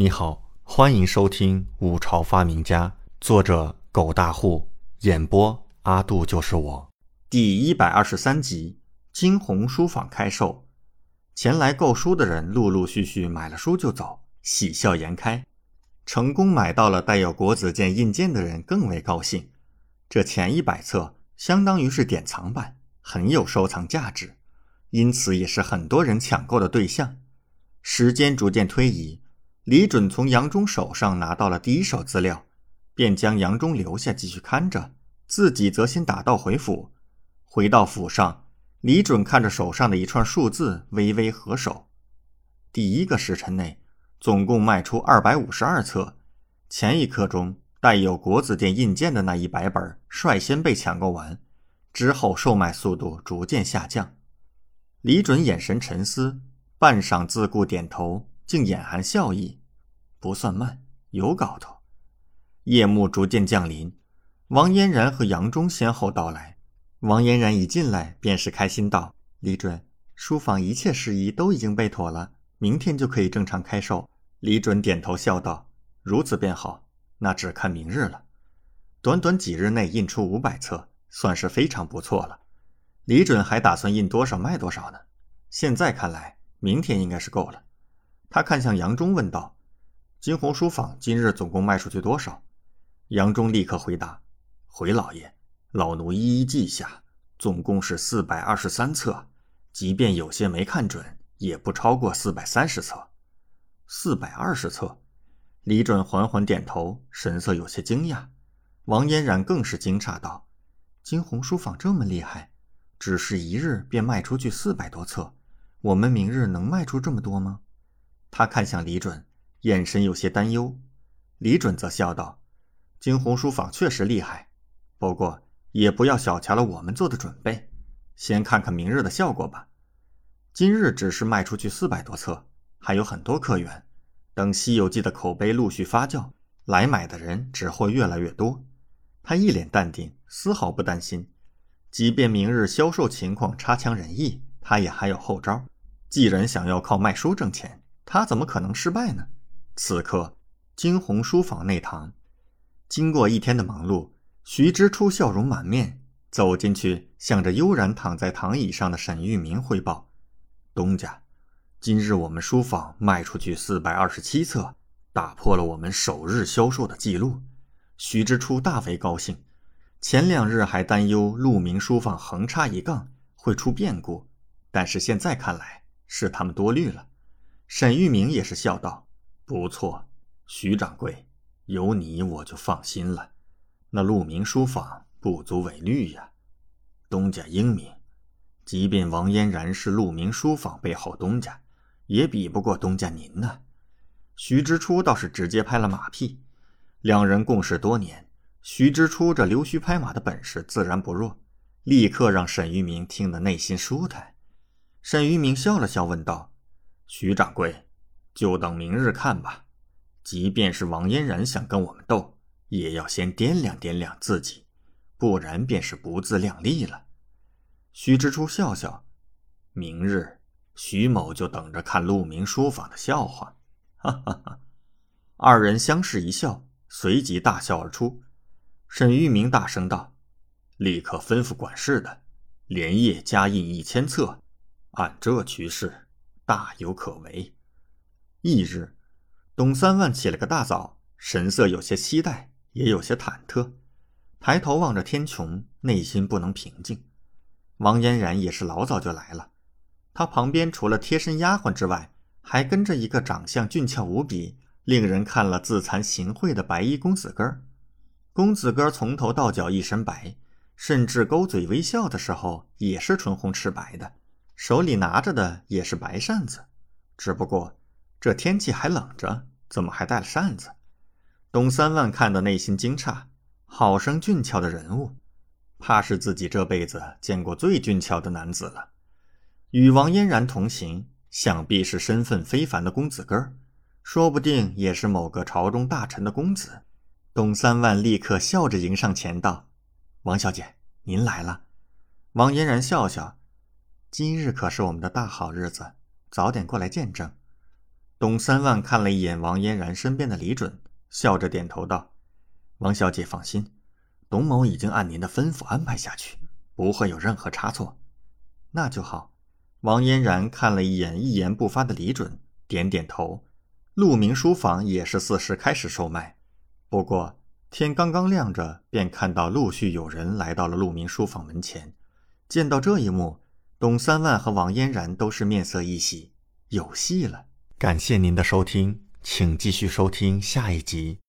你好，欢迎收听《五朝发明家》，作者狗大户，演播阿杜就是我，第一百二十三集。金鸿书坊开售，前来购书的人陆陆续续买了书就走，喜笑颜开。成功买到了带有国子监印鉴的人更为高兴。这前一百册相当于是典藏版，很有收藏价值，因此也是很多人抢购的对象。时间逐渐推移。李准从杨忠手上拿到了第一手资料，便将杨忠留下继续看着，自己则先打道回府。回到府上，李准看着手上的一串数字，微微合手。第一个时辰内，总共卖出二百五十二册。前一刻钟带有国子监印鉴的那一百本率先被抢购完，之后售卖速度逐渐下降。李准眼神沉思，半晌自顾点头。竟眼含笑意，不算慢，有搞头。夜幕逐渐降临，王嫣然和杨忠先后到来。王嫣然一进来，便是开心道：“李准，书房一切事宜都已经备妥了，明天就可以正常开售。”李准点头笑道：“如此便好，那只看明日了。短短几日内印出五百册，算是非常不错了。李准还打算印多少卖多少呢？现在看来，明天应该是够了。”他看向杨忠，问道：“金鸿书坊今日总共卖出去多少？”杨忠立刻回答：“回老爷，老奴一一记下，总共是四百二十三册。即便有些没看准，也不超过四百三十册。四百二十册。”李准缓缓点头，神色有些惊讶。王嫣然更是惊诧道：“金鸿书坊这么厉害，只是一日便卖出去四百多册，我们明日能卖出这么多吗？”他看向李准，眼神有些担忧。李准则笑道：“金鸿书坊确实厉害，不过也不要小瞧了我们做的准备。先看看明日的效果吧。今日只是卖出去四百多册，还有很多客源。等《西游记》的口碑陆续发酵，来买的人只会越来越多。”他一脸淡定，丝毫不担心。即便明日销售情况差强人意，他也还有后招。既然想要靠卖书挣钱，他怎么可能失败呢？此刻，惊鸿书房内堂，经过一天的忙碌，徐知初笑容满面走进去，向着悠然躺在躺椅上的沈玉明汇报：“东家，今日我们书房卖出去四百二十七册，打破了我们首日销售的记录。”徐知初大为高兴。前两日还担忧鹿鸣书房横插一杠会出变故，但是现在看来是他们多虑了。沈玉明也是笑道：“不错，徐掌柜，有你我就放心了。那鹿鸣书坊不足为虑呀。东家英明，即便王嫣然是鹿鸣书坊背后东家，也比不过东家您呢。”徐之初倒是直接拍了马屁。两人共事多年，徐之初这溜须拍马的本事自然不弱，立刻让沈玉明听得内心舒坦。沈玉明笑了笑，问道。徐掌柜，就等明日看吧。即便是王嫣然想跟我们斗，也要先掂量掂量自己，不然便是不自量力了。徐知初笑笑，明日徐某就等着看鹿鸣书坊的笑话。哈哈哈！二人相视一笑，随即大笑而出。沈玉明大声道：“立刻吩咐管事的，连夜加印一千册。按这趋势。”大有可为。翌日，董三万起了个大早，神色有些期待，也有些忐忑，抬头望着天穹，内心不能平静。王嫣然也是老早就来了，她旁边除了贴身丫鬟之外，还跟着一个长相俊俏无比、令人看了自惭形秽的白衣公子哥儿。公子哥儿从头到脚一身白，甚至勾嘴微笑的时候也是唇红齿白的。手里拿着的也是白扇子，只不过这天气还冷着，怎么还带了扇子？董三万看得内心惊诧，好生俊俏的人物，怕是自己这辈子见过最俊俏的男子了。与王嫣然同行，想必是身份非凡的公子哥儿，说不定也是某个朝中大臣的公子。董三万立刻笑着迎上前道：“王小姐，您来了。”王嫣然笑笑。今日可是我们的大好日子，早点过来见证。董三万看了一眼王嫣然身边的李准，笑着点头道：“王小姐放心，董某已经按您的吩咐安排下去，不会有任何差错。”那就好。王嫣然看了一眼一言不发的李准，点点头。鹿鸣书房也是四时开始售卖，不过天刚刚亮着，便看到陆续有人来到了鹿鸣书房门前。见到这一幕，董三万和王嫣然都是面色一喜，有戏了。感谢您的收听，请继续收听下一集。